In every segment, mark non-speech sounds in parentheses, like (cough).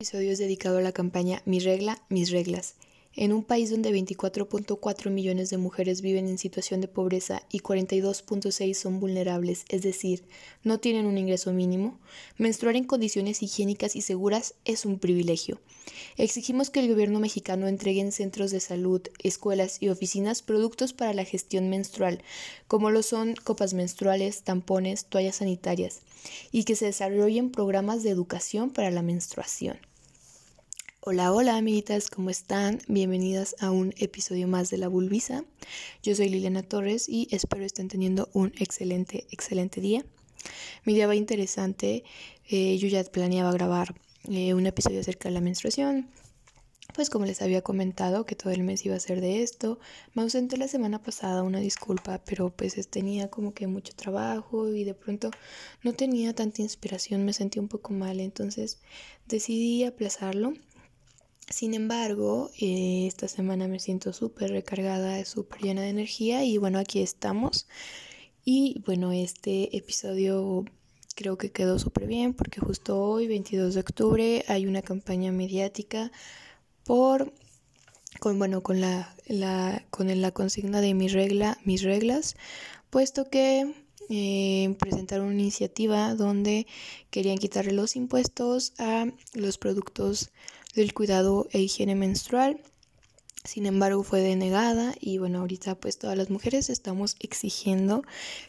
episodio es dedicado a la campaña Mi regla, mis reglas. En un país donde 24.4 millones de mujeres viven en situación de pobreza y 42.6 son vulnerables, es decir, no tienen un ingreso mínimo, menstruar en condiciones higiénicas y seguras es un privilegio. Exigimos que el gobierno mexicano entregue en centros de salud, escuelas y oficinas productos para la gestión menstrual, como lo son copas menstruales, tampones, toallas sanitarias, y que se desarrollen programas de educación para la menstruación. Hola, hola amiguitas, ¿cómo están? Bienvenidas a un episodio más de La Bulbisa. Yo soy Liliana Torres y espero estén teniendo un excelente, excelente día. Mi día va interesante. Eh, yo ya planeaba grabar eh, un episodio acerca de la menstruación. Pues como les había comentado que todo el mes iba a ser de esto, me ausenté la semana pasada, una disculpa, pero pues tenía como que mucho trabajo y de pronto no tenía tanta inspiración, me sentí un poco mal, entonces decidí aplazarlo sin embargo, eh, esta semana me siento súper recargada, súper llena de energía y bueno, aquí estamos. Y bueno, este episodio creo que quedó súper bien porque justo hoy, 22 de octubre, hay una campaña mediática por, con, bueno, con la, la, con la consigna de mi regla, mis reglas, puesto que eh, presentaron una iniciativa donde querían quitarle los impuestos a los productos del cuidado e higiene menstrual. Sin embargo, fue denegada y bueno, ahorita pues todas las mujeres estamos exigiendo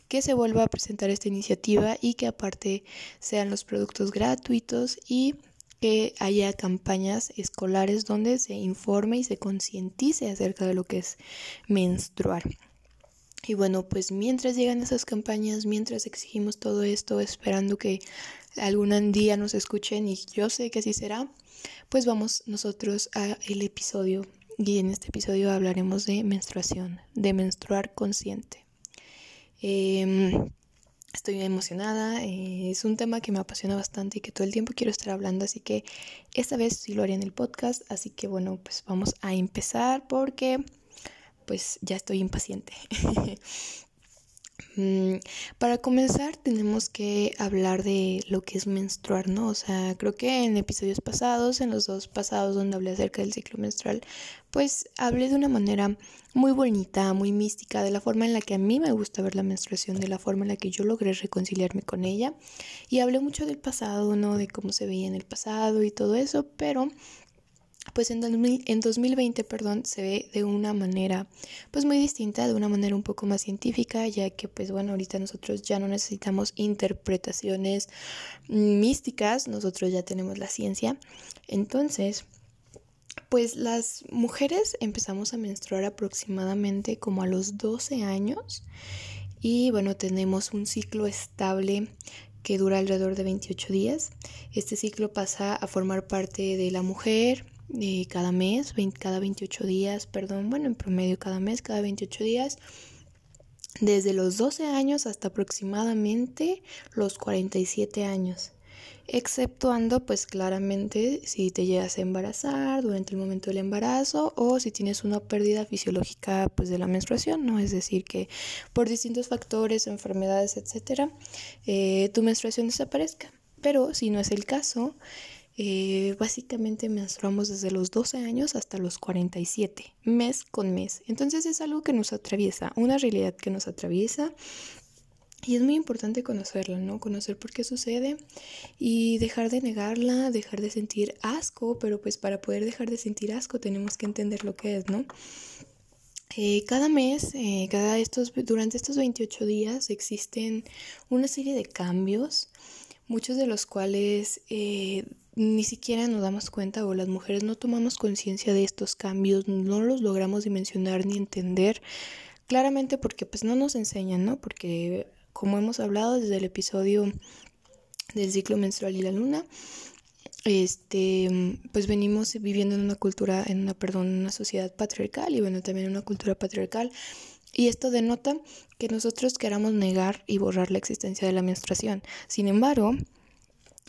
que se vuelva a presentar esta iniciativa y que aparte sean los productos gratuitos y que haya campañas escolares donde se informe y se concientice acerca de lo que es menstruar. Y bueno, pues mientras llegan esas campañas, mientras exigimos todo esto, esperando que algún día nos escuchen y yo sé que así será, pues vamos nosotros a el episodio y en este episodio hablaremos de menstruación, de menstruar consciente. Em, estoy emocionada, eh, es un tema que me apasiona bastante y que todo el tiempo quiero estar hablando, así que esta vez sí lo haré en el podcast, así que bueno, pues vamos a empezar porque pues ya estoy impaciente. (laughs) Mm, para comenzar tenemos que hablar de lo que es menstruar, ¿no? O sea, creo que en episodios pasados, en los dos pasados donde hablé acerca del ciclo menstrual, pues hablé de una manera muy bonita, muy mística, de la forma en la que a mí me gusta ver la menstruación, de la forma en la que yo logré reconciliarme con ella. Y hablé mucho del pasado, ¿no? De cómo se veía en el pasado y todo eso, pero pues en, en 2020 perdón, se ve de una manera pues muy distinta, de una manera un poco más científica, ya que pues bueno, ahorita nosotros ya no necesitamos interpretaciones místicas, nosotros ya tenemos la ciencia. Entonces, pues las mujeres empezamos a menstruar aproximadamente como a los 12 años y bueno, tenemos un ciclo estable que dura alrededor de 28 días. Este ciclo pasa a formar parte de la mujer eh, cada mes, cada 28 días, perdón, bueno, en promedio cada mes, cada 28 días, desde los 12 años hasta aproximadamente los 47 años exceptuando pues claramente si te llegas a embarazar durante el momento del embarazo o si tienes una pérdida fisiológica pues de la menstruación, ¿no? Es decir, que por distintos factores, enfermedades, etcétera, eh, tu menstruación desaparezca. Pero si no es el caso, eh, básicamente menstruamos desde los 12 años hasta los 47, mes con mes. Entonces es algo que nos atraviesa, una realidad que nos atraviesa. Y es muy importante conocerla, ¿no? Conocer por qué sucede y dejar de negarla, dejar de sentir asco, pero pues para poder dejar de sentir asco tenemos que entender lo que es, ¿no? Eh, cada mes, eh, cada estos, durante estos 28 días existen una serie de cambios, muchos de los cuales ni siquiera nos damos cuenta o las mujeres no tomamos conciencia de estos cambios, no los logramos dimensionar ni entender, claramente porque pues no nos enseñan, ¿no? Porque como hemos hablado desde el episodio del ciclo menstrual y la luna, este, pues venimos viviendo en una cultura, en una, perdón, una sociedad patriarcal y bueno, también en una cultura patriarcal. Y esto denota que nosotros queramos negar y borrar la existencia de la menstruación. Sin embargo,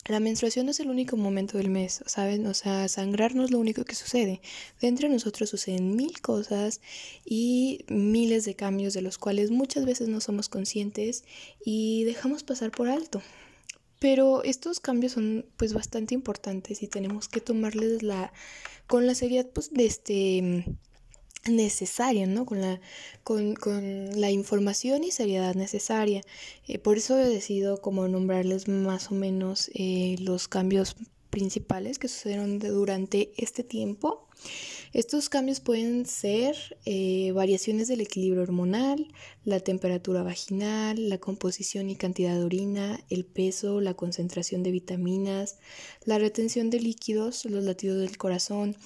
la menstruación no es el único momento del mes, ¿saben? O sea, sangrar no es lo único que sucede. Dentro de nosotros suceden mil cosas y miles de cambios de los cuales muchas veces no somos conscientes y dejamos pasar por alto. Pero estos cambios son pues bastante importantes y tenemos que tomarles la con la seriedad pues de este necesaria, ¿no? Con la, con, con la información y seriedad necesaria. Eh, por eso he decidido como nombrarles más o menos eh, los cambios principales que sucedieron durante este tiempo. Estos cambios pueden ser eh, variaciones del equilibrio hormonal, la temperatura vaginal, la composición y cantidad de orina, el peso, la concentración de vitaminas, la retención de líquidos, los latidos del corazón,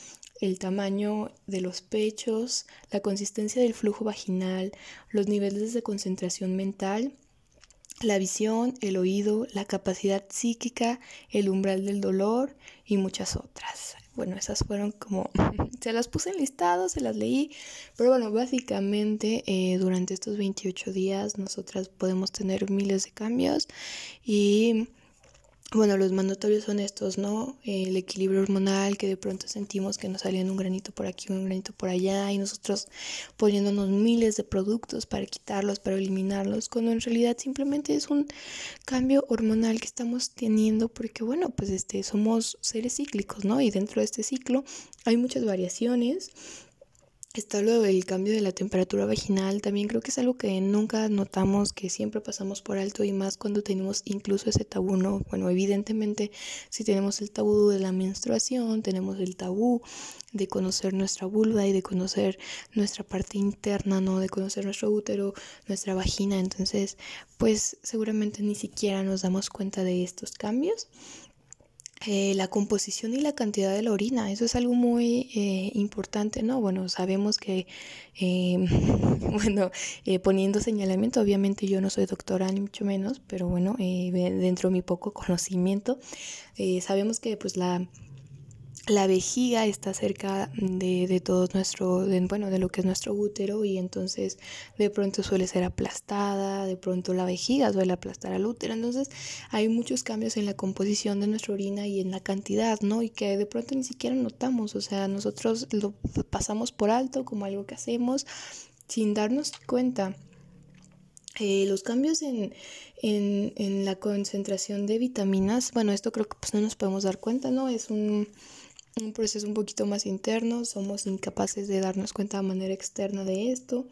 el tamaño de los pechos, la consistencia del flujo vaginal, los niveles de concentración mental, la visión, el oído, la capacidad psíquica, el umbral del dolor y muchas otras. Bueno, esas fueron como, (laughs) se las puse en listado, se las leí, pero bueno, básicamente eh, durante estos 28 días nosotras podemos tener miles de cambios y bueno, los mandatorios son estos, ¿no? El equilibrio hormonal, que de pronto sentimos que nos salían un granito por aquí, un granito por allá, y nosotros poniéndonos miles de productos para quitarlos, para eliminarlos, cuando en realidad simplemente es un cambio hormonal que estamos teniendo, porque bueno, pues este, somos seres cíclicos, ¿no? Y dentro de este ciclo hay muchas variaciones Está lo del cambio de la temperatura vaginal, también creo que es algo que nunca notamos, que siempre pasamos por alto y más cuando tenemos incluso ese tabú, ¿no? Bueno, evidentemente si tenemos el tabú de la menstruación, tenemos el tabú de conocer nuestra vulva y de conocer nuestra parte interna, ¿no? De conocer nuestro útero, nuestra vagina, entonces pues seguramente ni siquiera nos damos cuenta de estos cambios. Eh, la composición y la cantidad de la orina, eso es algo muy eh, importante, ¿no? Bueno, sabemos que, eh, (laughs) bueno, poniendo señalamiento, obviamente yo no soy doctora ni mucho menos, pero bueno, dentro de mi poco conocimiento, sabemos que pues la la vejiga está cerca de, de todo nuestro, bueno, de lo que es nuestro útero y entonces de pronto suele ser aplastada, de pronto la vejiga suele aplastar al útero, entonces hay muchos cambios en la composición de nuestra orina y en la cantidad, ¿no? Y que de pronto ni siquiera notamos, o sea, nosotros lo pasamos por alto como algo que hacemos sin darnos cuenta. Eh, los cambios en, en, en, la concentración de vitaminas, bueno, esto creo que pues no nos podemos dar cuenta, ¿no? Es un un proceso un poquito más interno, somos incapaces de darnos cuenta de manera externa de esto.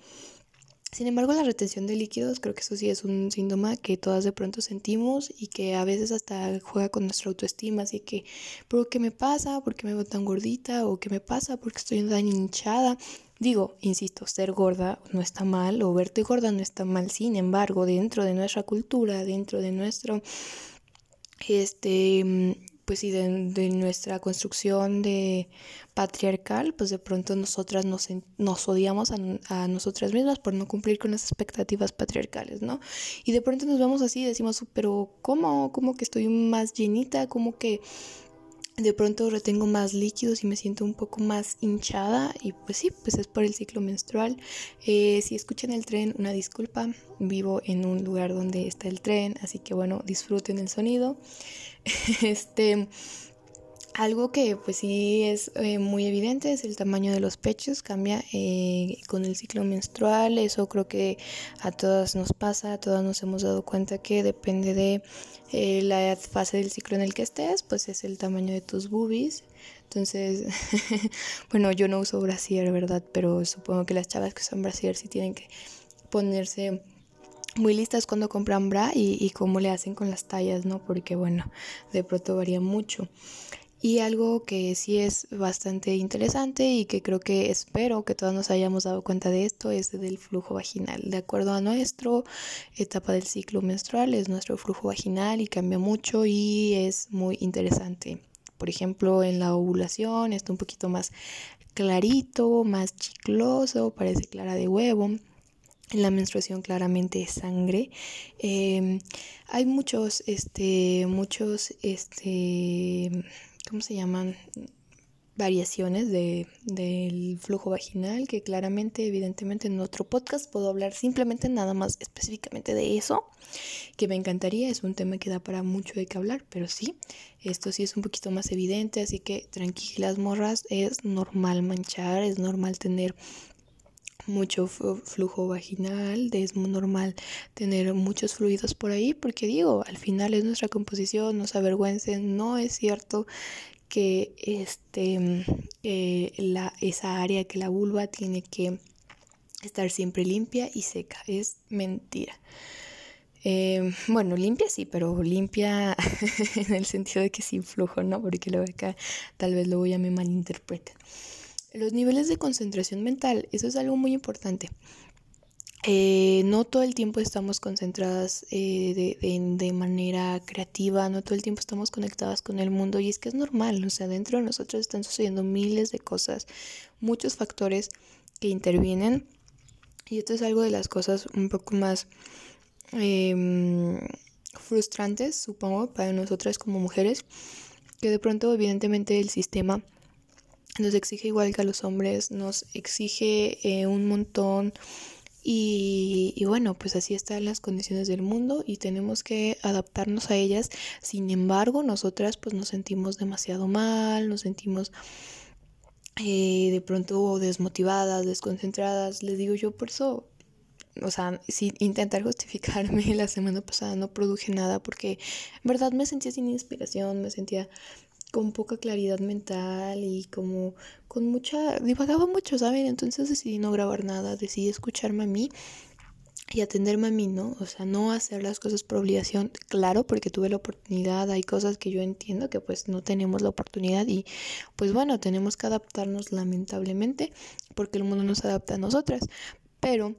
Sin embargo, la retención de líquidos, creo que eso sí es un síntoma que todas de pronto sentimos y que a veces hasta juega con nuestra autoestima. Así que, ¿por qué me pasa? ¿Por qué me veo tan gordita? ¿O qué me pasa? ¿Por qué estoy tan hinchada? Digo, insisto, ser gorda no está mal o verte gorda no está mal. Sin embargo, dentro de nuestra cultura, dentro de nuestro este pues sí, de, nuestra construcción de patriarcal, pues de pronto nosotras nos, nos odiamos a, a, nosotras mismas por no cumplir con las expectativas patriarcales, ¿no? Y de pronto nos vemos así y decimos, pero ¿cómo? ¿Cómo que estoy más llenita? ¿Cómo que de pronto retengo más líquidos y me siento un poco más hinchada y pues sí, pues es por el ciclo menstrual. Eh, si escuchan el tren, una disculpa, vivo en un lugar donde está el tren, así que bueno, disfruten el sonido. (laughs) este, algo que pues sí es eh, muy evidente es el tamaño de los pechos, cambia eh, con el ciclo menstrual, eso creo que a todas nos pasa, a todas nos hemos dado cuenta que depende de eh, la fase del ciclo en el que estés, pues es el tamaño de tus boobies. Entonces, (laughs) bueno, yo no uso brasier, ¿verdad? Pero supongo que las chavas que usan brasier sí tienen que ponerse muy listas cuando compran bra y, y cómo le hacen con las tallas, ¿no? Porque bueno, de pronto varía mucho. Y algo que sí es bastante interesante y que creo que espero que todos nos hayamos dado cuenta de esto es del flujo vaginal. De acuerdo a nuestra etapa del ciclo menstrual es nuestro flujo vaginal y cambia mucho y es muy interesante. Por ejemplo, en la ovulación está un poquito más clarito, más chicloso, parece clara de huevo. En la menstruación claramente es sangre. Em, hay muchos, este, muchos, este, ¿cómo se llaman? variaciones de, del flujo vaginal que claramente evidentemente en otro podcast puedo hablar simplemente nada más específicamente de eso que me encantaría es un tema que da para mucho de qué hablar pero sí esto sí es un poquito más evidente así que tranquilas morras es normal manchar es normal tener mucho flujo vaginal, es muy normal tener muchos fluidos por ahí, porque digo, al final es nuestra composición, no se avergüencen, no es cierto que este, eh, la, esa área, que la vulva tiene que estar siempre limpia y seca, es mentira. Eh, bueno, limpia sí, pero limpia (laughs) en el sentido de que sin flujo, ¿no? Porque luego acá tal vez luego ya me malinterpreten. Los niveles de concentración mental, eso es algo muy importante. Eh, no todo el tiempo estamos concentradas eh, de, manera creativa, no todo el tiempo estamos conectadas con el mundo y es que es normal, o sea, dentro de nosotros están sucediendo miles de cosas, muchos factores que intervienen y esto es algo de las cosas un poco más em, frustrantes, supongo, para nosotras como mujeres, que de pronto evidentemente el sistema nos exige igual que a los hombres, nos exige eh, un montón y, bueno, pues así están las condiciones del mundo y tenemos que adaptarnos a ellas. Sin embargo, nosotras pues nos sentimos demasiado mal, nos sentimos eh, de pronto desmotivadas, desconcentradas. Les digo yo por eso o sea, sin intentar justificarme, (laughs) la semana pasada no produje nada porque en verdad me sentía sin inspiración, me sentía con poca claridad mental y como con mucha, divagaba mucho, ¿saben? Entonces decidí no grabar nada, decidí escucharme a mí y atenderme a mí, ¿no? O sea, no hacer las cosas por obligación, claro, porque tuve la oportunidad, hay cosas que yo entiendo que pues no tenemos la oportunidad y pues bueno, tenemos que adaptarnos lamentablemente porque el mundo no se adapta a nosotras, pero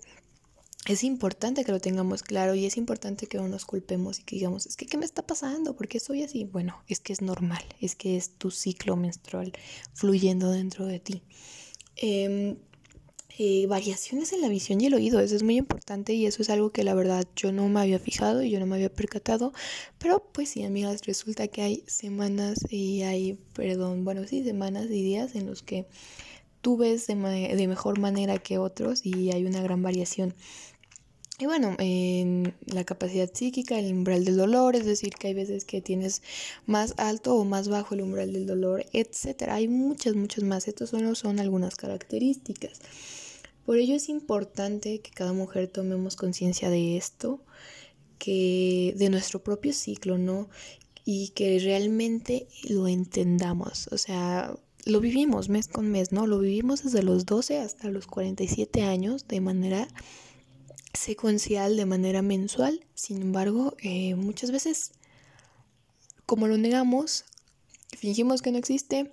es importante que lo tengamos claro y es importante que no nos culpemos y que digamos, es que ¿qué me está pasando? ¿Por qué soy así? Bueno, es que es normal, es que es tu ciclo menstrual fluyendo dentro de ti. Em, eh, variaciones en la visión y el oído, eso es muy importante y eso es algo que la verdad yo no me había fijado y yo no me había percatado, pero pues sí, amigas, resulta que hay semanas y hay, perdón, bueno, sí, semanas y días en los que tú ves de, de mejor manera que otros y hay una gran variación. Y bueno, en la capacidad psíquica, el umbral del dolor, es decir, que hay veces que tienes más alto o más bajo el umbral del dolor, etcétera. Hay muchas, muchas más. Estas solo son algunas características. Por ello es importante que cada mujer tomemos conciencia de esto, que de nuestro propio ciclo, ¿no? Y que realmente lo entendamos. O sea, lo vivimos mes con mes, ¿no? Lo vivimos desde los 12 hasta los 47 años de manera secuencial de manera mensual. Sin embargo, eh, muchas veces, como lo negamos, fingimos que no existe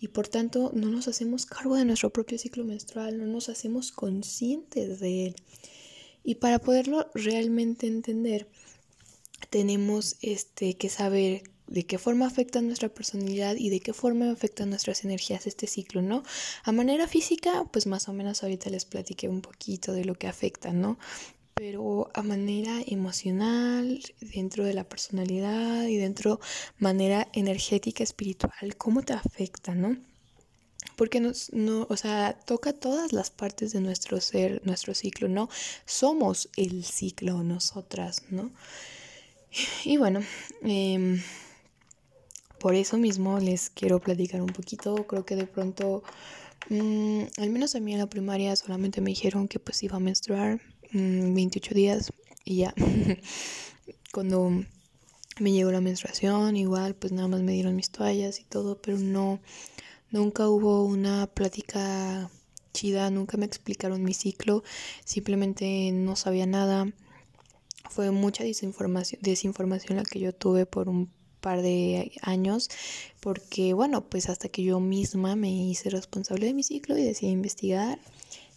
y por tanto no nos hacemos cargo de nuestro propio ciclo menstrual, no nos hacemos conscientes de él. Y para poderlo realmente entender, tenemos este, que saber de qué forma afecta nuestra personalidad y de qué forma afectan nuestras energías este ciclo, ¿no? A manera física, pues más o menos ahorita les platiqué un poquito de lo que afecta, ¿no? Pero a manera emocional, dentro de la personalidad y dentro manera energética, espiritual, ¿cómo te afecta, no? porque nos, no, o sea, toca todas las partes de nuestro ser, nuestro ciclo, ¿no? Somos el ciclo nosotras, ¿no? Y bueno, eh, por eso mismo les quiero platicar un poquito. Creo que de pronto, mm, al menos a mí en la primaria solamente me dijeron que pues iba a menstruar 28 mm, días y ya. (laughs) Cuando me llegó la menstruación, igual pues nada más me dieron mis toallas y todo, pero no, nunca hubo una plática chida, nunca me explicaron mi ciclo, simplemente no sabía nada. Fue mucha desinformación, desinformación la que yo tuve por un par de años porque bueno pues hasta que yo misma me hice responsable de mi ciclo y decidí investigar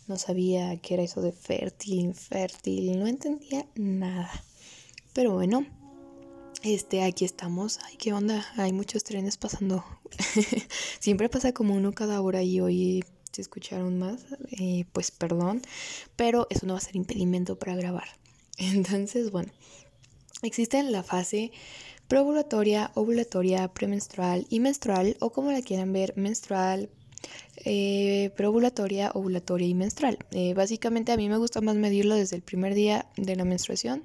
no sabía qué era eso de fértil infértil no entendía nada. Pero bueno este aquí estamos. Ay qué onda hay muchos trenes pasando. (laughs) Siempre pasa como uno cada hora y hoy se escucharon más eh, pues perdón pero eso no va a ser impedimento para grabar. (laughs) Entonces bueno existe la fase preovulatoria, ovulatoria, premenstrual y menstrual o como la quieran ver, menstrual, eh, ovulatoria y menstrual. Eh, básicamente a mí me gusta más medirlo desde el primer día de la menstruación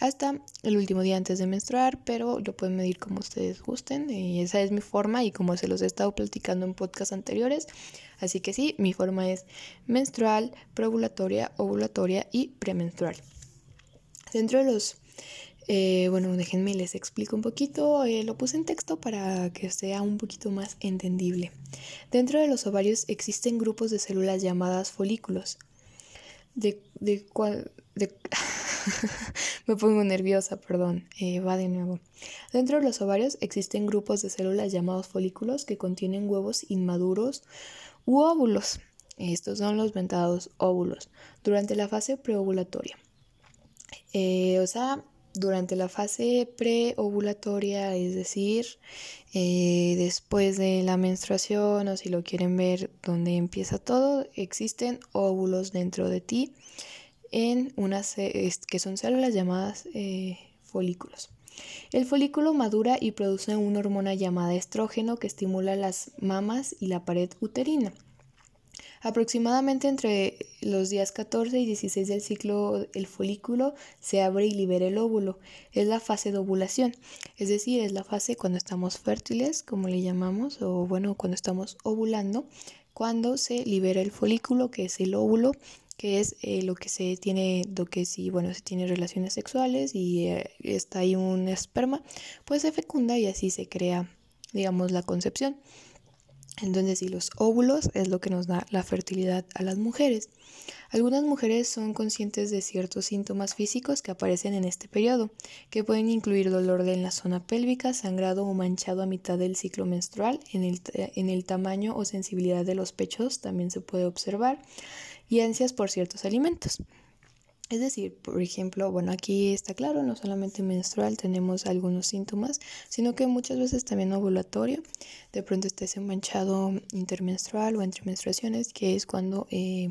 hasta el último día antes de menstruar, pero lo pueden medir como ustedes gusten. Esa es mi forma y como se los he estado platicando en podcasts anteriores. Así que sí, mi forma es menstrual, preovulatoria, ovulatoria y premenstrual. Dentro de los eh, bueno, déjenme les explico un poquito. Eh, lo puse en texto para que sea un poquito más entendible. Dentro de los ovarios existen grupos de células llamadas folículos. De, de cual. (laughs) Me pongo nerviosa, perdón. Eh, va de nuevo. Dentro de los ovarios existen grupos de células llamados folículos que contienen huevos inmaduros u óvulos. Estos son los ventados óvulos durante la fase preovulatoria. o sea, durante la fase preovulatoria, es decir, eh, después de la menstruación o si lo quieren ver donde empieza todo, existen óvulos dentro de ti en unas que son células llamadas eh, folículos. El folículo madura y produce una hormona llamada estrógeno que estimula las mamas y la pared uterina. Aproximadamente entre los días 14 y 16 del ciclo el folículo se abre y libera el óvulo. Es la fase de ovulación, es decir, es la fase cuando estamos fértiles, como le llamamos, o bueno, cuando estamos ovulando, cuando se libera el folículo, que es el óvulo, que es eh, lo que se tiene, lo que si, bueno, se tiene relaciones sexuales y eh, está ahí un esperma, pues se fecunda y así se crea, digamos, la concepción. Entonces, si los óvulos es lo que nos da la fertilidad a las mujeres. Algunas mujeres son conscientes de ciertos síntomas físicos que aparecen en este periodo, que pueden incluir dolor en la zona pélvica, sangrado o manchado a mitad del ciclo menstrual, en el, en el tamaño o sensibilidad de los pechos también se puede observar, y ansias por ciertos alimentos. Es decir, por ejemplo, bueno, aquí está claro, no solamente menstrual tenemos algunos síntomas, sino que muchas veces también ovulatorio. De pronto está ese manchado intermenstrual o entre menstruaciones, que es cuando eh,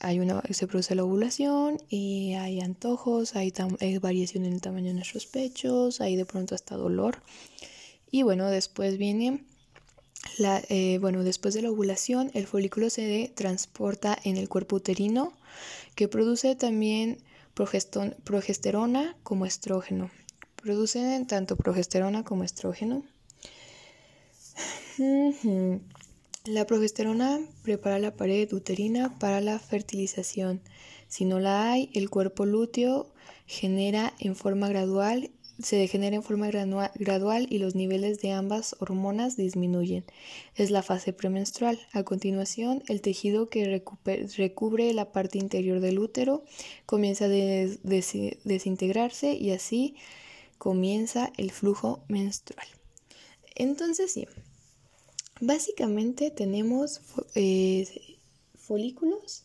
hay una, se produce la ovulación y hay antojos, hay, variación en el tamaño de nuestros pechos, hay de pronto hasta dolor. Y bueno, después viene eh, bueno, después de la ovulación, el folículo se transporta en el cuerpo uterino que produce también progesterona como estrógeno. Producen tanto progesterona como estrógeno. La progesterona prepara la pared uterina para la fertilización. Si no la hay, el cuerpo lúteo genera en forma gradual se degenera en forma gradual y los niveles de ambas hormonas disminuyen. Es la fase premenstrual. A continuación, el tejido que recubre la parte interior del útero comienza a desintegrarse y así comienza el flujo menstrual. Entonces, sí, básicamente tenemos eh, folículos,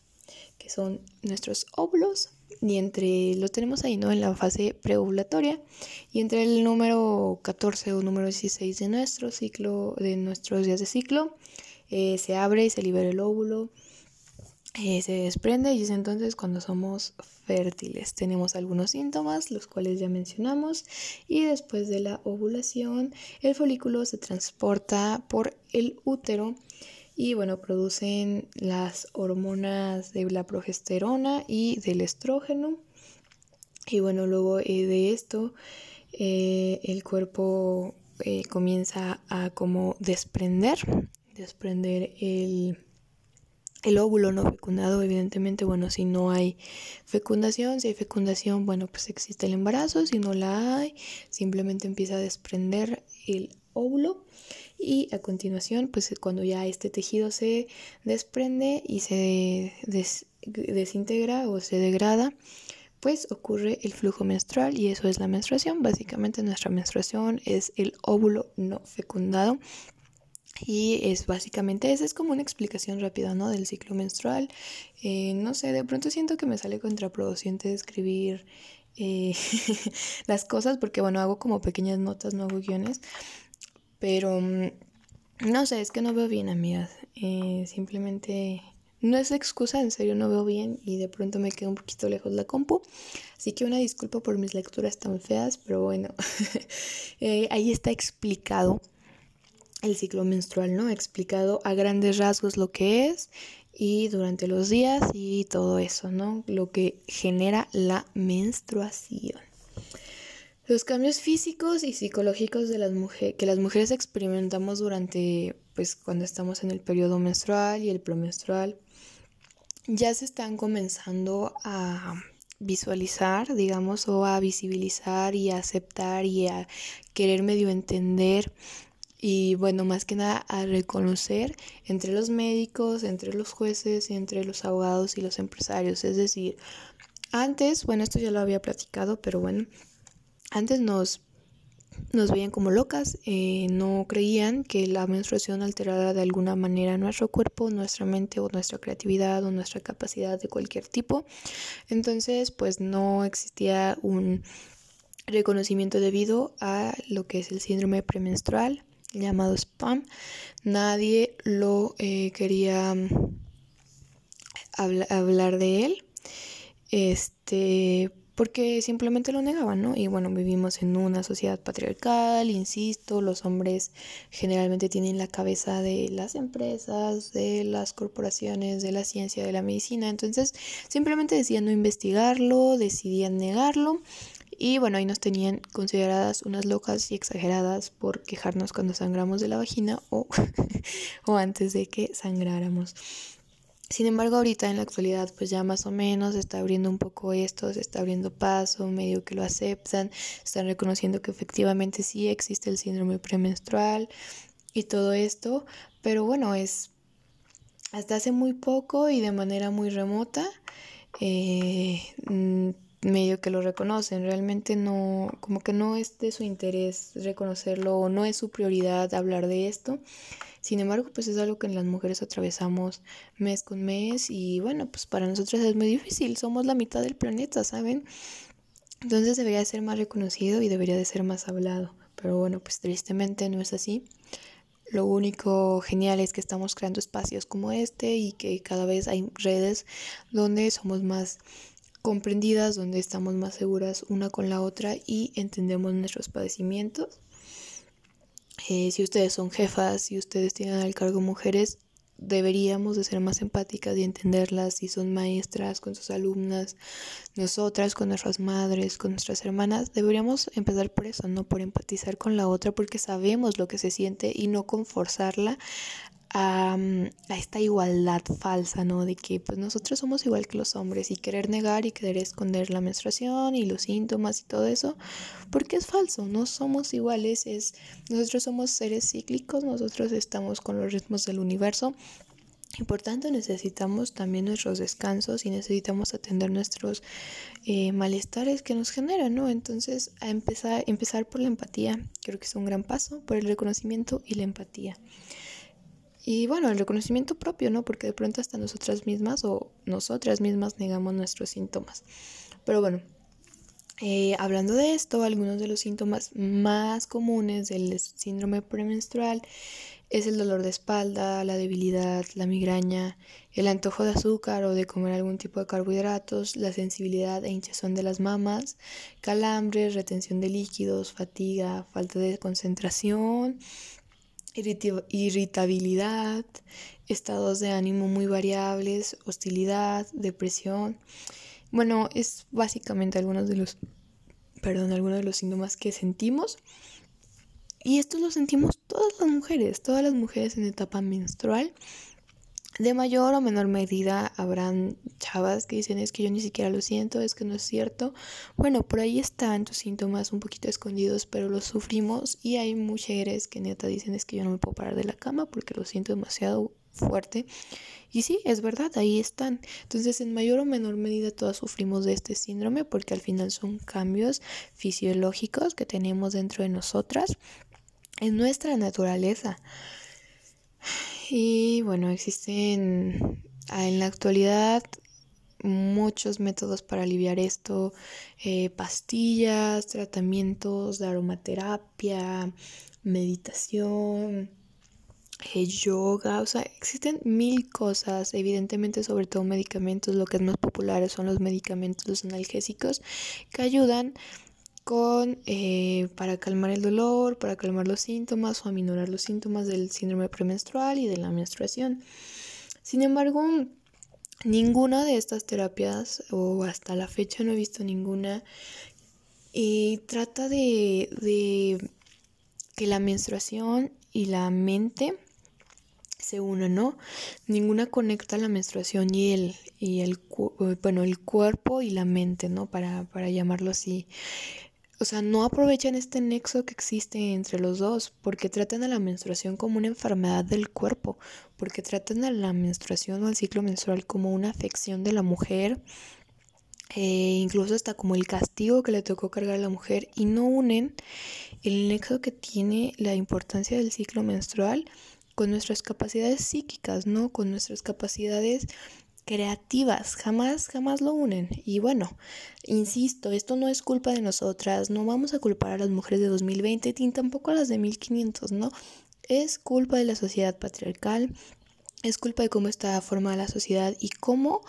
que son nuestros óvulos, y entre lo tenemos ahí, ¿no? En la fase preovulatoria y entre el número 14 o número 16 de nuestro ciclo, de nuestros días de ciclo, eh, se abre y se libera el óvulo, eh, se desprende y es entonces cuando somos fértiles. Tenemos algunos síntomas, los cuales ya mencionamos, y después de la ovulación, el folículo se transporta por el útero y bueno, producen las hormonas de la progesterona y del estrógeno. Y bueno, luego eh, de esto eh, el cuerpo eh, comienza a como desprender, desprender el, el óvulo no fecundado, evidentemente, bueno, si no hay fecundación, si hay fecundación, bueno, pues existe el embarazo, si no la hay, simplemente empieza a desprender el óvulo y a continuación, pues cuando ya este tejido se desprende y se desintegra o se degrada, pues ocurre el flujo menstrual y eso es la menstruación. Básicamente nuestra menstruación es el óvulo no fecundado. Y es básicamente, esa es como una explicación rápida, ¿no? Del ciclo menstrual. Eh, no sé, de pronto siento que me sale contraproducente escribir eh, (laughs) las cosas porque, bueno, hago como pequeñas notas, no hago guiones. Pero mm, no sé, es que no veo bien, amigas. Eh, simplemente no es excusa, en serio no veo bien y de pronto me quedo un poquito lejos la compu. Así que una disculpa por mis lecturas tan feas, pero bueno, (laughs) eh, ahí está explicado el ciclo menstrual, ¿no? Explicado a grandes rasgos lo que es y durante los días y todo eso, ¿no? Lo que genera la menstruación. Los cambios físicos y psicológicos de las que las mujeres experimentamos durante pues cuando estamos en el periodo menstrual y el premenstrual ya se están comenzando a visualizar, digamos, o a visibilizar y a aceptar y a querer medio entender y bueno, más que nada a reconocer entre los médicos, entre los jueces entre los abogados y los empresarios. Es decir, antes, bueno, esto ya lo había platicado, pero bueno, antes nos, nos veían como locas, eh, no creían que la menstruación alterara de alguna manera nuestro cuerpo, nuestra mente o nuestra creatividad o nuestra capacidad de cualquier tipo. Entonces, pues no existía un reconocimiento debido a lo que es el síndrome premenstrual llamado SPAM. Nadie lo eh, quería mm, hablar de él. Este, porque simplemente lo negaban, ¿no? Y bueno, vivimos en una sociedad patriarcal, insisto, los hombres generalmente tienen la cabeza de las empresas, de las corporaciones, de la ciencia, de la medicina, entonces simplemente decían no investigarlo, decidían negarlo. Y bueno, ahí nos tenían consideradas unas locas y exageradas por quejarnos cuando sangramos de la vagina o, (laughs) o antes de que sangráramos. Sin embargo, ahorita en la actualidad, pues ya más o menos se está abriendo un poco esto, se está abriendo paso, medio que lo aceptan, están reconociendo que efectivamente sí existe el síndrome premenstrual y todo esto, pero bueno, es hasta hace muy poco y de manera muy remota, eh, mm, medio que lo reconocen, realmente no, como que no es de su interés reconocerlo o no es su prioridad hablar de esto. Sin embargo, pues es algo que las mujeres atravesamos mes con mes y bueno, pues para nosotras es muy difícil, somos la mitad del planeta, ¿saben? Entonces debería ser más reconocido y debería de ser más hablado, pero bueno, pues tristemente no es así. Lo único genial es que estamos creando espacios como este y que cada vez hay redes donde somos más comprendidas, donde estamos más seguras una con la otra y entendemos nuestros padecimientos eh, si ustedes son jefas, si ustedes tienen al cargo mujeres, deberíamos de ser más empáticas y entenderlas si son maestras con sus alumnas, nosotras con nuestras madres, con nuestras hermanas, deberíamos empezar por eso, no por empatizar con la otra porque sabemos lo que se siente y no con forzarla a, esta igualdad falsa, ¿no? De que pues nosotros somos igual que los hombres y querer negar y querer esconder la menstruación y los síntomas y todo eso, porque es falso, no somos iguales, es nosotros somos seres cíclicos, nosotros estamos con los ritmos del universo y por tanto necesitamos también nuestros descansos y necesitamos atender nuestros eh, malestares que nos generan, ¿no? Entonces, a empezar, empezar por la empatía, creo que es un gran paso, por el reconocimiento y la empatía. Y bueno, el reconocimiento propio, ¿no? Porque de pronto hasta nosotras mismas o nosotras mismas negamos nuestros síntomas. Pero bueno, eh, hablando de esto, algunos de los síntomas más comunes del síndrome premenstrual es el dolor de espalda, la debilidad, la migraña, el antojo de azúcar o de comer algún tipo de carbohidratos, la sensibilidad e hinchazón de las mamas, calambres, retención de líquidos, fatiga, falta de concentración, irritabilidad, estados de ánimo muy variables, hostilidad, depresión. Bueno, es básicamente algunos de los, perdón, algunos de los síntomas que sentimos. Y esto lo sentimos todas las mujeres, todas las mujeres en etapa menstrual. De mayor o menor medida habrán chavas que dicen es que yo ni siquiera lo siento, es que no es cierto. Bueno, por ahí están tus síntomas un poquito escondidos, pero los sufrimos y hay mujeres que neta dicen es que yo no me puedo parar de la cama porque lo siento demasiado fuerte. Y sí, es verdad, ahí están. Entonces, en mayor o menor medida todas sufrimos de este síndrome porque al final son cambios fisiológicos que tenemos dentro de nosotras, en nuestra naturaleza. Y bueno, existen en la actualidad muchos métodos para aliviar esto, eh, pastillas, tratamientos de aromaterapia, meditación, eh, yoga, o sea, existen mil cosas, evidentemente sobre todo medicamentos, lo que es más popular son los medicamentos, los analgésicos, que ayudan eh, para calmar el dolor, para calmar los síntomas o aminorar los síntomas del síndrome premenstrual y de la menstruación. Sin embargo, ninguna de estas terapias, o hasta la fecha no he visto ninguna y trata de, que la menstruación y la mente se unen, ¿no? Ninguna conecta la menstruación y el, y el, bueno, el cuerpo y la mente, ¿no? Para, para llamarlo así. O sea, no aprovechan este nexo que existe entre los dos, porque tratan a la menstruación como una enfermedad del cuerpo, porque tratan a la menstruación o al ciclo menstrual como una afección de la mujer, eh, incluso hasta como el castigo que le tocó cargar a la mujer, y no unen el nexo que tiene la importancia del ciclo menstrual con nuestras capacidades psíquicas, ¿no? Con nuestras capacidades creativas, jamás, jamás lo unen. Y bueno, insisto, esto no es culpa de nosotras, no vamos a culpar a las mujeres de 2020 ni tampoco a las de 1500, ¿no? Es culpa de la sociedad patriarcal, es culpa de cómo está formada la sociedad y cómo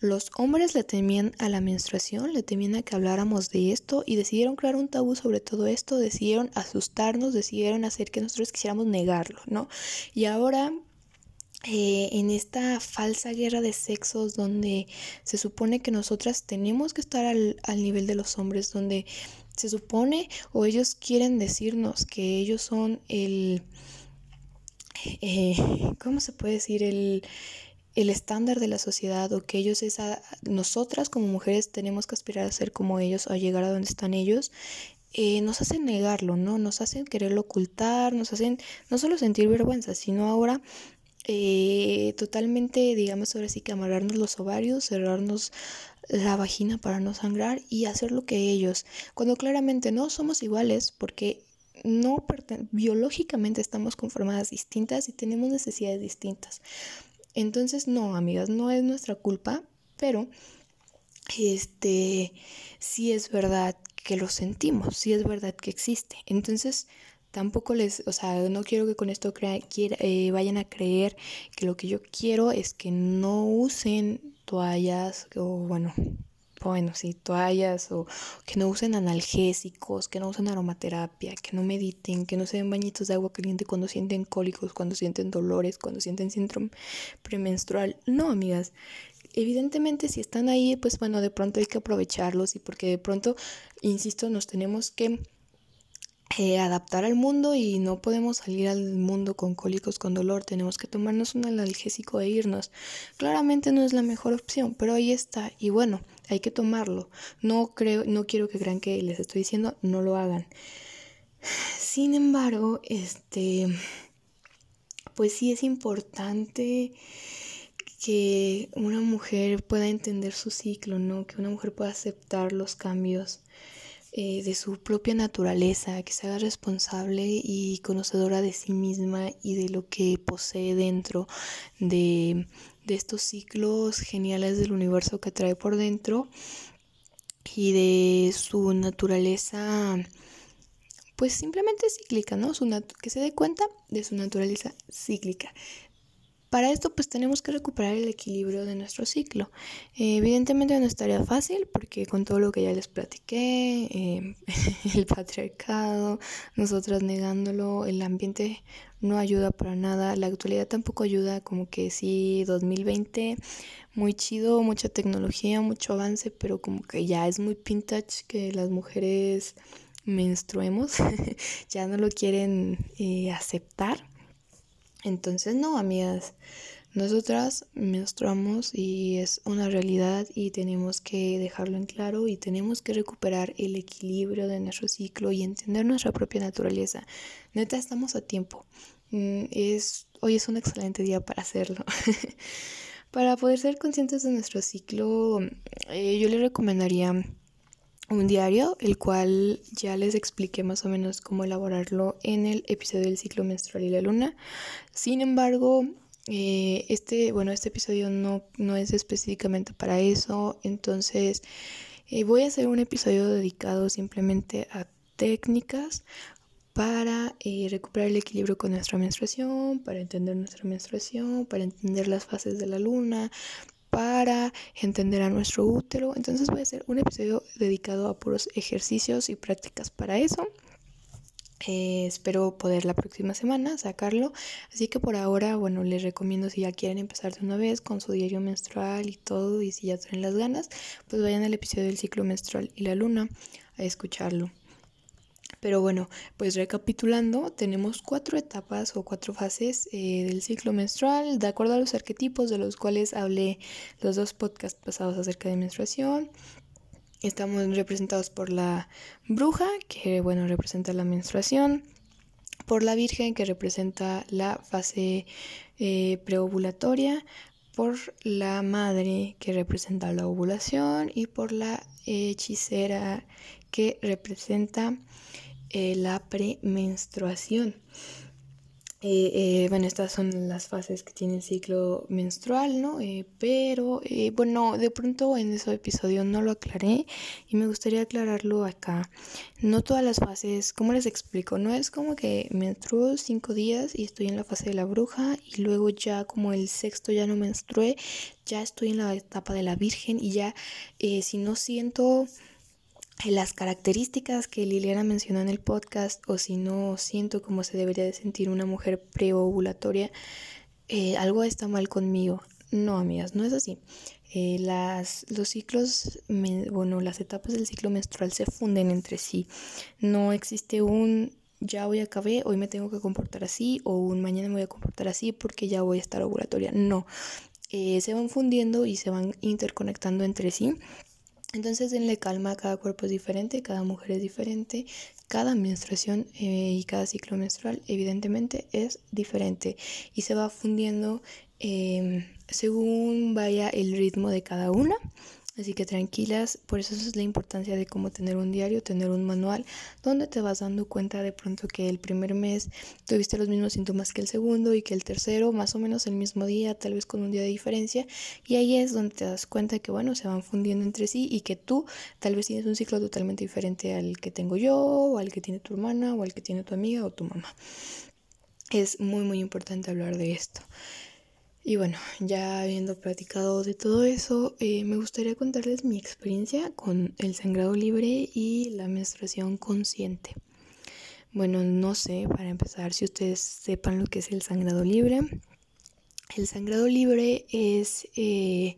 los hombres le temían a la menstruación, le temían a que habláramos de esto y decidieron crear un tabú sobre todo esto, decidieron asustarnos, decidieron hacer que nosotros quisiéramos negarlo, ¿no? Y ahora eh, en esta falsa guerra de sexos donde se supone que nosotras tenemos que estar al, nivel de los hombres, donde se supone o ellos quieren decirnos que ellos son el, eh, ¿cómo se puede decir? El, el estándar de la sociedad o que ellos esa nosotras como mujeres tenemos que aspirar a ser como ellos o a llegar a donde están ellos eh, nos hacen negarlo no nos hacen quererlo ocultar nos hacen no solo sentir vergüenza sino ahora eh, totalmente, digamos ahora sí que amarrarnos los ovarios, cerrarnos la vagina para no sangrar y hacer lo que ellos, cuando claramente no somos iguales porque no biológicamente estamos conformadas distintas y tenemos necesidades distintas. Entonces, no, amigas, no es nuestra culpa, pero este sí es verdad que lo sentimos, sí es verdad que existe. Entonces, tampoco les, o sea, no quiero que con esto eh, vayan a creer que lo que yo quiero es que no usen toallas o bueno, bueno, sí, toallas o que no usen analgésicos, que no usen aromaterapia, que no mediten, que no se den bañitos de agua caliente cuando sienten cólicos, cuando sienten dolores, cuando sienten síndrome premenstrual. No, amigas. Evidentemente si están ahí, pues bueno, de pronto hay que aprovecharlos y porque de pronto, insisto, nos tenemos que eh, adaptar al mundo y no podemos salir al mundo con cólicos, con dolor, tenemos que tomarnos un analgésico e irnos. Claramente no es la mejor opción, pero ahí está y bueno, hay que tomarlo. No creo, no quiero que crean que les estoy diciendo no lo hagan. Sin embargo, este pues sí es importante que una mujer pueda entender su ciclo, ¿no? Que una mujer pueda aceptar los cambios eh, de su propia naturaleza, que se haga responsable y conocedora de sí misma y de lo que posee dentro de, de estos ciclos geniales del universo que trae por dentro y de su naturaleza pues simplemente cíclica, ¿no? Su que se dé cuenta de su naturaleza cíclica. Para esto pues tenemos que recuperar el equilibrio de nuestro ciclo. Eh, evidentemente no estaría fácil porque con todo lo que ya les platiqué, eh, (laughs) el patriarcado, nosotras negándolo, el ambiente no ayuda para nada, la actualidad tampoco ayuda, como que sí, 2020, muy chido, mucha tecnología, mucho avance, pero como que ya es muy vintage que las mujeres menstruemos, (laughs) ya no lo quieren eh, aceptar. Entonces, no, amigas, nosotras menstruamos y es una realidad y tenemos que dejarlo en claro y tenemos que recuperar el equilibrio de nuestro ciclo y entender nuestra propia naturaleza. Neta, estamos a tiempo. Mm, hoy es un excelente día para hacerlo. (laughs) para poder ser conscientes de nuestro ciclo, eh, yo les recomendaría un diario, el cual ya les expliqué más o menos cómo elaborarlo en el episodio del ciclo menstrual y la luna. Sin embargo, eh, este, bueno, este episodio no, no es específicamente para eso, entonces eh, voy a hacer un episodio dedicado simplemente a técnicas para eh, recuperar el equilibrio con nuestra menstruación, para entender nuestra menstruación, para entender las fases de la luna, para entender a nuestro útero. Entonces voy a hacer un episodio dedicado a puros ejercicios y prácticas para eso. Eh, espero poder la próxima semana sacarlo. Así que por ahora, bueno, les recomiendo si ya quieren empezar de una vez con su diario menstrual y todo, y si ya tienen las ganas, pues vayan al episodio del ciclo menstrual y la luna. a escucharlo. Pero bueno, pues recapitulando, tenemos cuatro etapas o cuatro fases eh, del ciclo menstrual, de acuerdo a los arquetipos de los cuales hablé los dos podcasts pasados acerca de menstruación. Estamos representados por la bruja, que bueno, representa la menstruación, por la virgen, que representa la fase eh, preovulatoria, por la madre, que representa la ovulación, y por la hechicera, que representa eh, la premenstruación. Eh, eh, bueno, estas son las fases que tiene el ciclo menstrual, ¿no? pero, bueno, de pronto en ese episodio no lo aclaré y me gustaría aclararlo acá. No todas las fases, ¿cómo les explico? No es como que menstruo cinco días y estoy en la fase de la bruja y luego ya como el sexto ya no menstrué, ya estoy en la etapa de la virgen y ya si no siento las características que Liliana mencionó en el podcast o si no siento cómo se debería de sentir una mujer preovulatoria, eh, algo está mal conmigo. No, amigas, no es así. Eh, las, los ciclos, bueno, las etapas del ciclo menstrual se funden entre sí. No existe un ya hoy acabé, hoy me tengo que comportar así o un mañana me voy a comportar así porque ya voy a estar ovulatoria. No, eh, se van fundiendo y se van interconectando entre sí entonces denle calma, cada cuerpo es diferente, cada mujer es diferente, cada menstruación eh, y cada ciclo menstrual evidentemente es diferente y se va fundiendo em, según vaya el ritmo de cada una. Así que tranquilas, por eso es la importancia de cómo tener un diario, tener un manual, donde te vas dando cuenta de pronto que el primer mes tuviste los mismos síntomas que el segundo y que el tercero más o menos el mismo día, tal vez con un día de diferencia. Y ahí es donde te das cuenta que bueno, se van fundiendo entre sí y que tú tal vez tienes un ciclo totalmente diferente al que tengo yo, o al que tiene tu hermana, o al que tiene tu amiga o tu mamá. Es muy muy importante hablar de esto. Y bueno, ya habiendo platicado de todo eso, eh, me gustaría contarles mi experiencia con el sangrado libre y la menstruación consciente. Bueno, no sé, para empezar, si ustedes sepan lo que es el sangrado libre. El sangrado libre es eh,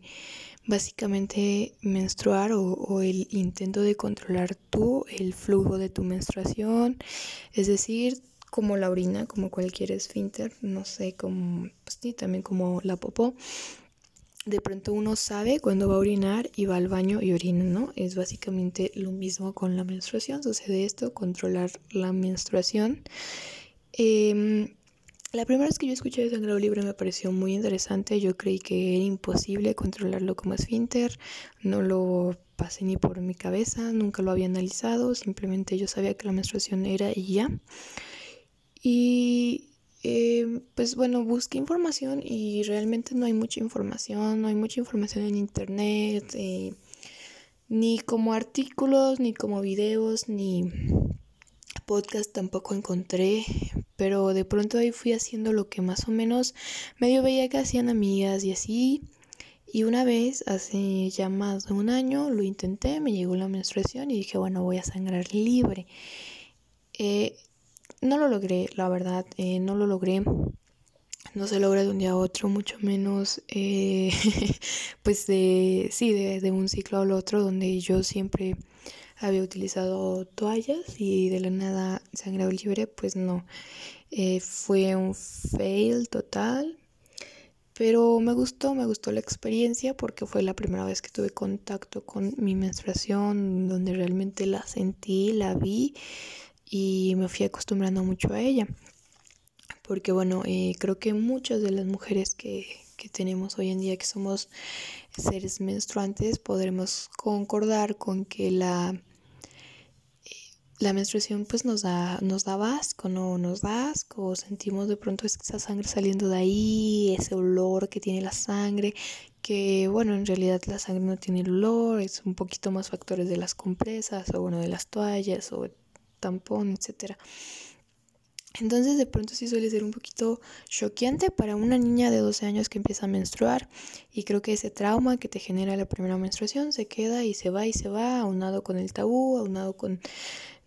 básicamente menstruar o, o, el intento de controlar tú el flujo de tu menstruación, es decir, como la orina, como cualquier esfínter, no sé, como, pues sí, también como la popó. De pronto uno sabe cuándo va a orinar y va al baño y orina, ¿no? Es básicamente lo mismo con la menstruación. Sucede esto, controlar la menstruación. Em, la primera vez que yo escuché de sangrado libre me pareció muy interesante. Yo creí que era imposible controlarlo como esfínter. No lo pasé ni por mi cabeza, nunca lo había analizado. Simplemente yo sabía que la menstruación era y ya. Y eh, pues bueno, busqué información y realmente no hay mucha información, no hay mucha información en internet, eh, ni como artículos, ni como videos, ni podcast tampoco encontré, pero de pronto ahí fui haciendo lo que más o menos medio veía que hacían amigas y así. Y una vez, hace ya más de un año, lo intenté, me llegó la menstruación y dije, bueno, voy a sangrar libre. Eh, no lo logré, la verdad, eh, no lo logré. No se logra de un día a otro, mucho menos, eh, (laughs) pues de, sí, de, un ciclo al otro, donde yo siempre había utilizado toallas y de la nada sangrado libre, pues no. Eh, fue un fail total, pero me gustó, me gustó la experiencia porque fue la primera vez que tuve contacto con mi menstruación, donde realmente la sentí, la vi y me fui acostumbrando mucho a ella. Porque bueno, eh, creo que muchas de las mujeres que, que tenemos hoy en día, que somos seres menstruantes, podremos concordar con que la, la menstruación pues nos da, nos da asco, ¿no? Nos da asco, sentimos de pronto esa sangre saliendo de ahí, ese olor que tiene la sangre, que bueno, en realidad la sangre no tiene el olor, es un poquito más factores de las compresas o bueno, de las toallas o tampón, etcétera. Entonces de pronto sí suele ser un poquito choqueante para una niña de 12 años que empieza a menstruar y creo que ese trauma que te genera la primera menstruación se queda y se va y se va, aunado con el tabú, aunado con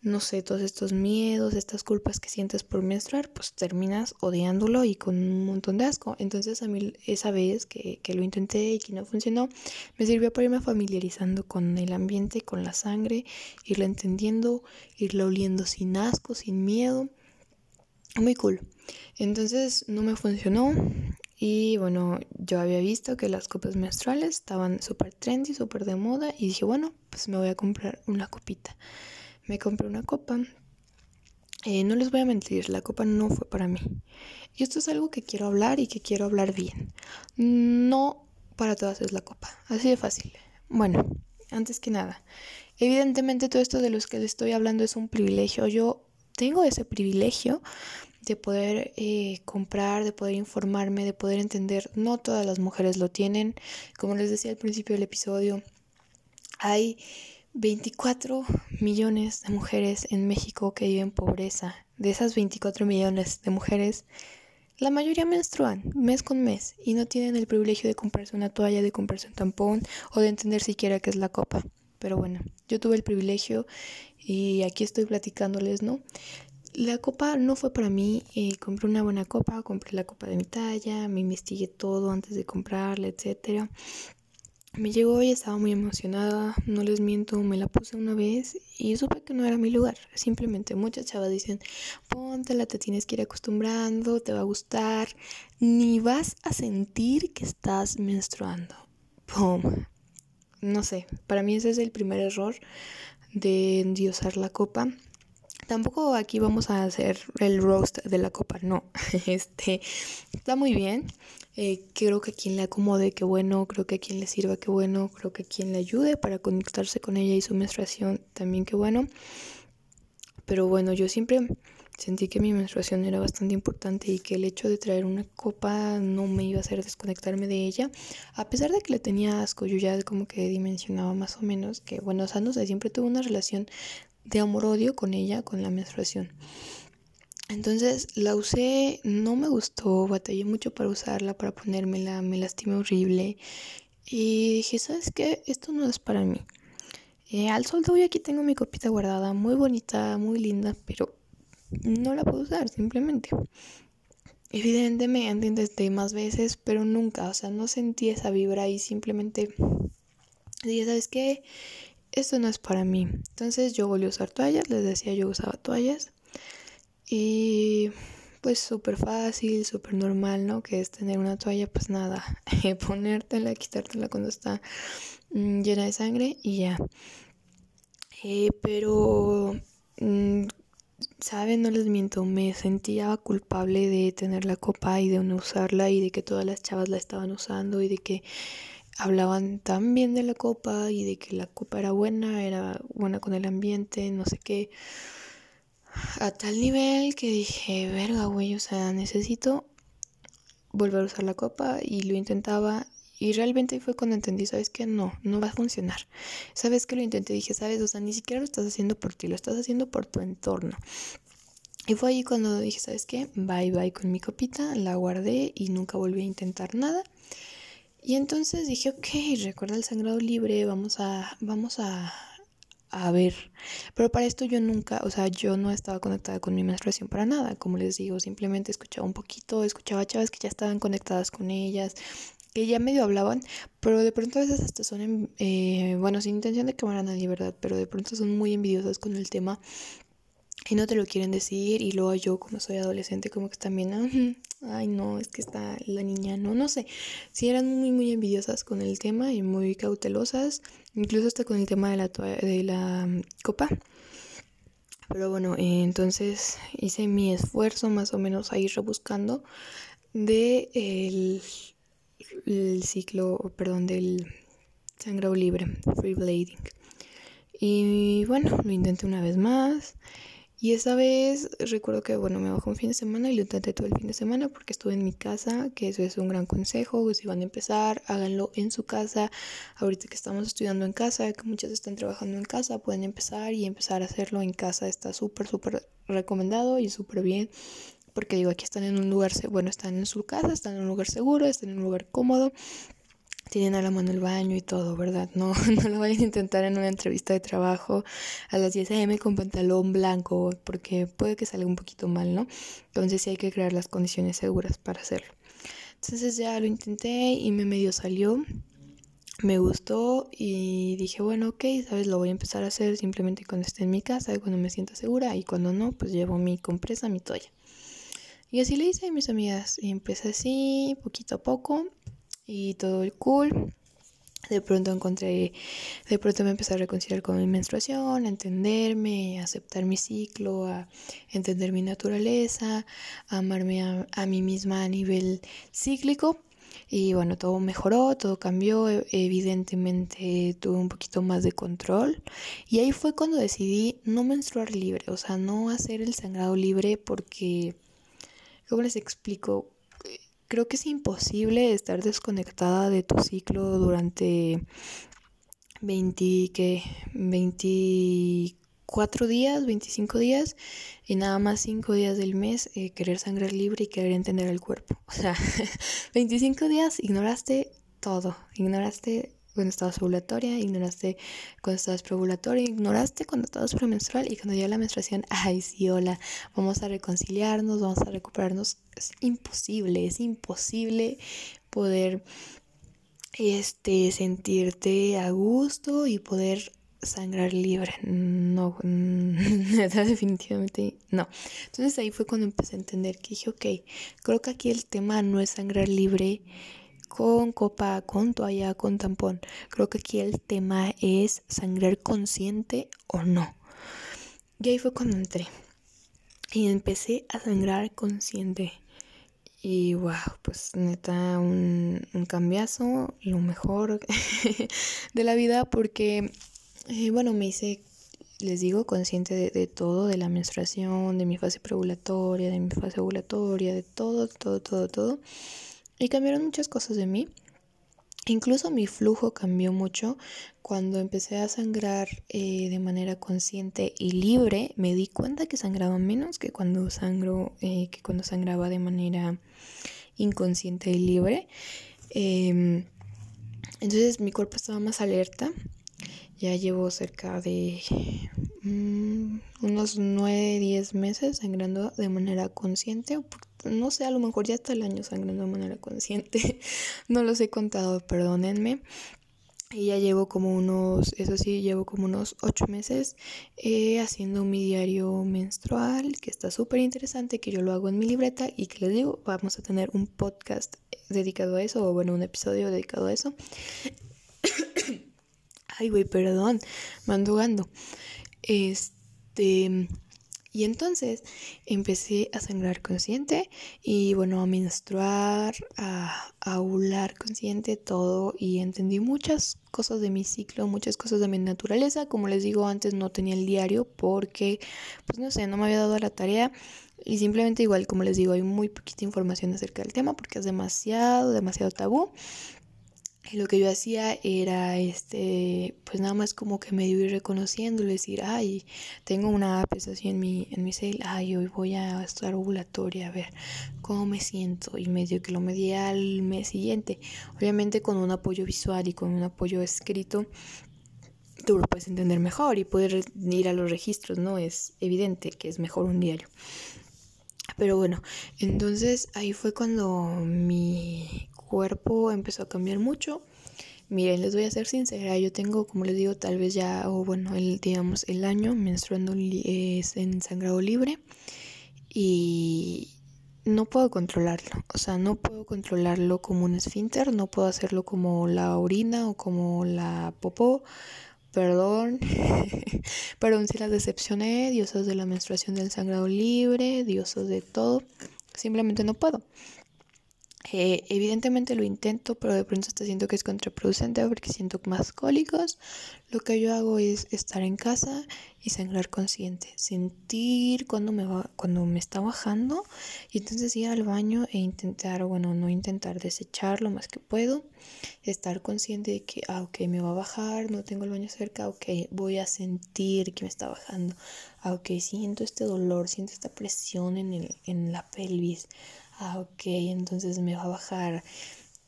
no sé, todos estos miedos, estas culpas que sientes por menstruar, pues terminas odiándolo y con un montón de asco. Entonces a mí esa vez que, que lo intenté y que no funcionó, me sirvió para irme familiarizando con el ambiente, con la sangre, irla entendiendo, irla oliendo sin asco, sin miedo. Muy cool. Entonces no me funcionó y bueno, yo había visto que las copas menstruales estaban súper trendy, súper de moda y dije, bueno, pues me voy a comprar una copita me compré una copa. Eh, no les voy a mentir, la copa no fue para mí. Y esto es algo que quiero hablar y que quiero hablar bien. No para todas es la copa, así de fácil. Bueno, antes que nada, evidentemente todo esto de los que les estoy hablando es un privilegio. Yo tengo ese privilegio de poder eh, comprar, de poder informarme, de poder entender. No todas las mujeres lo tienen. Como les decía al principio del episodio, hay 24 millones de mujeres en México que viven pobreza. De esas 24 millones de mujeres, la mayoría menstruan mes con mes y no tienen el privilegio de comprarse una toalla, de comprarse un tampón o de entender siquiera qué es la copa. Pero bueno, yo tuve el privilegio y aquí estoy platicándoles, ¿no? La copa no fue para mí, eh, compré una buena copa, compré la copa de mi talla, me investigué todo antes de comprarla, etcétera. Me llegó y estaba muy emocionada, no les miento, me la puse una vez y supe que no era mi lugar. Simplemente muchas chavas dicen, póntela, te tienes que ir acostumbrando, te va a gustar, ni vas a sentir que estás menstruando. ¡Pum! No sé, para mí ese es el primer error de endiosar la copa. Tampoco aquí vamos a hacer el roast de la copa, no. (laughs) Este está muy bien. Eh, creo que a quien le acomode, qué bueno, creo que a quien le sirva, qué bueno, creo que a quien le ayude para conectarse con ella y su menstruación, también qué bueno. Pero bueno, yo siempre sentí que mi menstruación era bastante importante y que el hecho de traer una copa no me iba a hacer desconectarme de ella, a pesar de que le tenía asco, yo ya como que dimensionaba más o menos que, bueno, o sea, siempre tuve una relación de amor-odio con ella, con la menstruación. Entonces la usé, no me gustó, batallé mucho para usarla, para ponérmela, me lastimé horrible. Y dije, ¿sabes qué? Esto no es para mí. Eh, al sol de hoy aquí tengo mi copita guardada, muy bonita, muy linda, pero no la puedo usar simplemente. Evidentemente intenté más veces, pero nunca, o sea, no sentí esa vibra y simplemente dije, ¿sabes qué? Esto no es para mí. Entonces yo volví a usar toallas, les decía yo usaba toallas y pues súper fácil, súper normal, ¿no? Que es tener una toalla, pues nada, (laughs) ponértela, quitártela cuando está mm, llena de sangre y ya. Eh, pero, mm, ¿saben? No les miento, me sentía culpable de tener la copa y de no usarla y de que todas las chavas la estaban usando y de que hablaban tan bien de la copa y de que la copa era buena, era buena con el ambiente, no sé qué a tal nivel que dije, verga, güey, o sea, necesito volver a usar la copa y lo intentaba y realmente fue cuando entendí, sabes que no, no va a funcionar. Sabes que lo intenté, dije, sabes, o sea, ni siquiera lo estás haciendo por ti, lo estás haciendo por tu entorno. Y fue ahí cuando dije, ¿sabes qué? Bye bye con mi copita, la guardé y nunca volví a intentar nada. Y entonces dije, ok, recuerda el sangrado libre, vamos a, vamos a, a ver. Pero para esto yo nunca, o sea, yo no estaba conectada con mi menstruación para nada, como les digo, simplemente escuchaba un poquito, escuchaba chavas que ya estaban conectadas con ellas, que ya medio hablaban, pero de pronto a veces hasta son, eh, bueno, sin intención de que a nadie, ¿verdad? Pero de pronto son muy envidiosas con el tema y no te lo quieren decir y luego yo como soy adolescente como que también, ay no, es que está la niña, no, no sé, sí eran muy muy envidiosas con el tema y muy cautelosas, incluso hasta con el tema de la, de la mm, copa. Pero bueno, entonces hice mi esfuerzo más o menos a ir rebuscando de el, el ciclo, perdón, del sangrado libre, free blading. Y bueno, lo intenté una vez más. Y esa vez recuerdo que, bueno, me bajó un fin de semana y lo intenté todo el fin de semana porque estuve en mi casa, que eso es un gran consejo, si van a empezar, háganlo en su casa. Ahorita que estamos estudiando en casa, que muchas están trabajando en casa, pueden empezar y empezar a hacerlo en casa. Está súper, súper recomendado y súper bien. Porque digo, aquí están en un lugar, bueno, están en su casa, están en un lugar seguro, están en un lugar cómodo. Tienen a la mano el baño y todo, ¿verdad? No, (laughs) no lo vayan a intentar en una entrevista de trabajo a las 10 a.m. con pantalón blanco, porque puede que salga un poquito mal, ¿no? Entonces sí hay que crear las condiciones seguras para hacerlo. Entonces ya lo intenté y me medio salió. Me gustó y dije, bueno, ok, sabes, lo voy a empezar a hacer simplemente cuando esté en mi casa, cuando me sienta segura y cuando no, pues llevo mi compresa, mi toalla. Y así le hice a mis amigas y empecé así, poquito a poco y todo el cool. De pronto encontré, de pronto me empecé a reconciliar con mi menstruación, a entenderme, a aceptar mi ciclo, a entender mi naturaleza, a amarme a, a mí misma a nivel cíclico. Y bueno, todo mejoró, todo cambió, e, evidentemente tuve un poquito más de control. Y ahí fue cuando decidí no menstruar libre, o sea, no hacer el sangrado libre porque, ¿cómo les explico? Creo que es imposible estar desconectada de tu ciclo durante 20, ¿qué? 24 días, 25 días y nada más 5 días del mes eh, querer sangrar libre y querer entender el cuerpo. O sea, (laughs) 25 días ignoraste todo, ignoraste cuando estabas ovulatoria, ignoraste cuando estabas preovulatoria, ignoraste cuando estabas premenstrual y cuando llega la menstruación, (laughs) ay sí, hola, vamos a reconciliarnos, vamos a recuperarnos. Es imposible, es imposible poder este sentirte a gusto y poder sangrar libre. No, (laughs) definitivamente no. Entonces ahí fue cuando empecé a entender que dije, ok, creo que aquí el tema no es sangrar libre con copa, con toalla, con tampón. Creo que aquí el tema es sangrar consciente o no. Y ahí fue cuando entré. Y empecé a sangrar consciente. Y wow, pues neta, un, un cambiazo, lo mejor (laughs) de la vida, porque, eh, bueno, me hice, les digo, consciente de, de, todo, de la menstruación, de mi fase preovulatoria, de mi fase ovulatoria, de todo, todo, todo, todo. Y cambiaron muchas cosas de mí. Incluso mi flujo cambió mucho cuando empecé a sangrar eh, de manera consciente y libre. Me di cuenta que sangraba menos que cuando sangro, eh, que cuando sangraba de manera inconsciente y libre. Eh, entonces mi cuerpo estaba más alerta. Ya llevo cerca de mmm, unos 9, 10 meses sangrando de manera consciente, no sé, a lo mejor ya está el año sangrando de manera consciente. (laughs) no los he contado, perdónenme. Y ya llevo como unos, eso sí, llevo como unos ocho meses eh, haciendo mi diario menstrual, que está súper interesante, que yo lo hago en mi libreta y que les digo, vamos a tener un podcast dedicado a eso, o bueno, un episodio dedicado a eso. (coughs) Ay, güey, perdón, mandugando. Este, y entonces empecé a sangrar consciente y bueno, a menstruar, a, a consciente, todo y entendí muchas cosas de mi ciclo, muchas cosas de mi naturaleza. Como les digo antes, no tenía el diario porque, pues no sé, no me había dado la tarea y simplemente igual, como les digo, hay muy poquita información acerca del tema porque es demasiado, demasiado tabú. Y lo que yo hacía era, este, pues nada más como que medio ir reconociendo, decir, ay, tengo una app así en mi, en mi cel, ay, hoy voy a estar ovulatoria, a ver cómo me siento, y medio que lo medía al mes siguiente. Obviamente con un apoyo visual y con un apoyo escrito, tú lo puedes entender mejor y poder ir a los registros, ¿no? Es evidente que es mejor un diario. Pero bueno, entonces ahí fue cuando mi cuerpo empezó a cambiar mucho. Miren, les voy a ser sincera, yo tengo, como les digo, tal vez ya, o bueno, el, digamos, el año menstruando es en sangrado libre y no puedo controlarlo, o sea, no puedo controlarlo como un esfínter, no puedo hacerlo como la orina o como la popó, perdón, (laughs) perdón si las decepcioné, diosas de la menstruación del sangrado libre, diosas de todo, simplemente no puedo. Eh, evidentemente lo intento, pero de pronto hasta siento que es contraproducente porque siento más cólicos. Lo que yo hago es estar en casa y sangrar consciente, sentir cuando me va, cuando me está bajando y entonces ir al baño e intentar, bueno, no intentar desechar lo más que puedo, estar consciente de que, ah, ok, me va a bajar, no tengo el baño cerca, ok, voy a sentir que me está bajando, ah, ok, siento este dolor, siento esta presión en, el, en la pelvis ah, ok, entonces me va a bajar.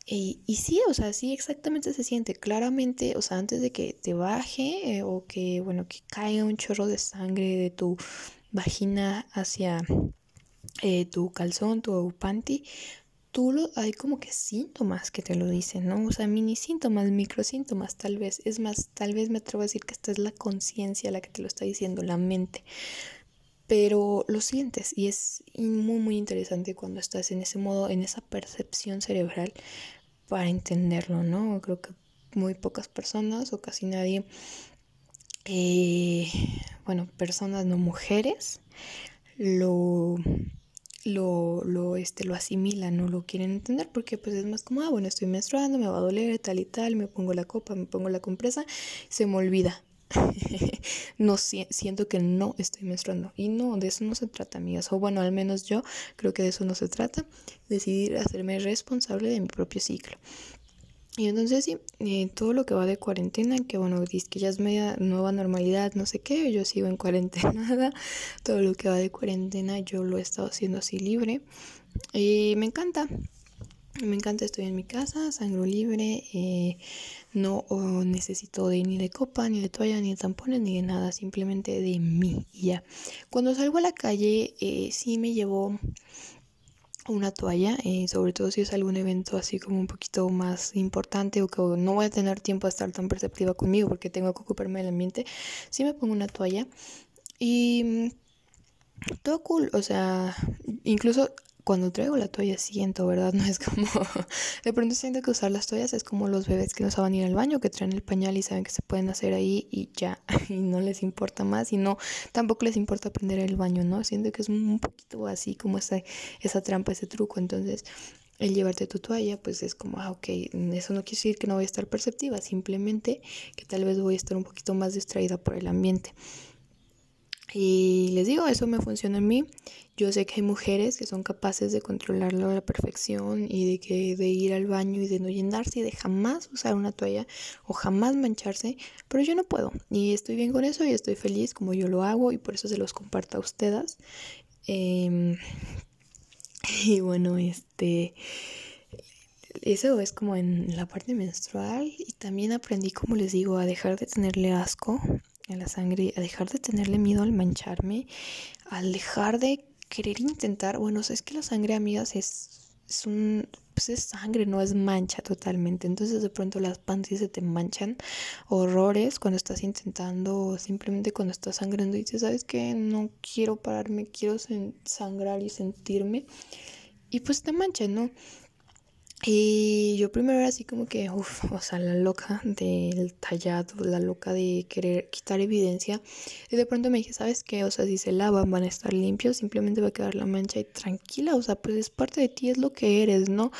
Y, sí, o sea, sí exactamente se siente claramente, o sea, antes de que te baje eh, o que, bueno, que caiga un chorro de sangre de tu vagina hacia eh, tu calzón, tu panty, tú lo, hay como que síntomas que te lo dicen, ¿no? O sea, mini síntomas, microsíntomas, tal vez. Es más, tal vez me atrevo a decir que esta es la conciencia la que te lo está diciendo, la mente pero lo sientes y es muy muy interesante cuando estás en ese modo, en esa percepción cerebral para entenderlo, ¿no? Creo que muy pocas personas o casi nadie, eh, bueno, personas no mujeres, lo, lo, lo, este, lo asimilan, no lo quieren entender porque pues es más como, ah, bueno, estoy menstruando, me va a doler, tal y tal, me pongo la copa, me pongo la compresa, se me olvida, (laughs) no siento que no estoy menstruando. Y no, de eso no se trata, amigas. O bueno, al menos yo creo que de eso no se trata. Decidir hacerme responsable de mi propio ciclo. Y entonces sí, eh, todo lo que va de cuarentena, que bueno, dice que ya es media nueva normalidad, no sé qué, yo sigo en (laughs) cuarentena, todo lo que va de cuarentena yo lo he estado haciendo así libre. Y me encanta, me encanta, estoy en mi casa, sangro libre, eh, no necesito de ni de copa, ni de toalla, ni de tampones, ni de nada, simplemente de mí ya. Cuando salgo a la calle, eh, sí me llevo una toalla, eh, sobre todo si es algún evento así como un poquito más importante o que no voy a tener tiempo de estar tan perceptiva conmigo porque tengo que ocuparme del ambiente, sí me pongo una toalla y mm, todo cool, o sea, incluso cuando traigo la toalla siento, ¿verdad? (laughs) No es como, de pronto siento que usar las toallas es como los bebés que no saben ir al baño, que traen el pañal y saben que se pueden hacer ahí y ya, (laughs) y no les importa más y no, tampoco les importa aprender el baño, ¿no? Siento que es un poquito así como esa, esa trampa, ese truco, entonces el llevarte tu toalla, pues es como, ah, ok, eso no quiere decir que no voy a estar perceptiva, simplemente que tal vez voy a estar un poquito más distraída por el ambiente. Y les digo, eso me funciona a mí. Yo sé que hay mujeres que son capaces de controlarlo a la perfección y de que de ir al baño y de no llenarse y de jamás usar una toalla o jamás mancharse, pero yo no puedo y estoy bien con eso y estoy feliz como yo lo hago y por eso se los comparto a ustedes. Em, (laughs) y bueno, este eso es como en la parte menstrual y también aprendí, como les digo, a dejar de tenerle asco a la sangre, a dejar de tenerle miedo al mancharme, al dejar de querer intentar, bueno, es que la sangre, amigas, es, es un, pues es sangre, no es mancha totalmente. Entonces de pronto las panties se te manchan horrores cuando estás intentando, simplemente cuando estás sangrando y dices, ¿sabes qué? No quiero pararme, quiero sangrar y sentirme. Y pues te manchan, ¿no? Y yo primero era así como que, uff, o sea, la loca del tallado, la loca de querer quitar evidencia. Y de pronto me dije, ¿sabes qué? O sea, si se lavan van a estar limpios, simplemente va a quedar la mancha y tranquila, o sea, pues es parte de ti, es lo que eres, ¿no?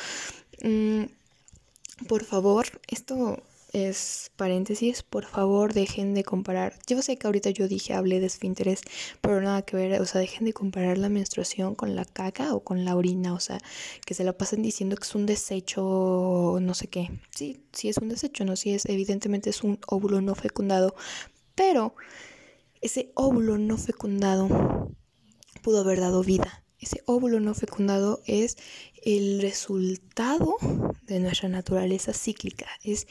Mm, por favor, esto es paréntesis, por favor dejen de comparar. Yo sé que ahorita yo dije, hablé de esfínteres, pero nada que ver, o sea, dejen de comparar la menstruación con la caca o con la orina, o sea, que se la pasan diciendo que es un desecho, no sé qué. Sí, sí es un desecho, no, sí es, evidentemente es un óvulo no fecundado, pero ese óvulo no fecundado pudo haber dado vida. Ese óvulo no fecundado es el resultado de nuestra naturaleza cíclica, es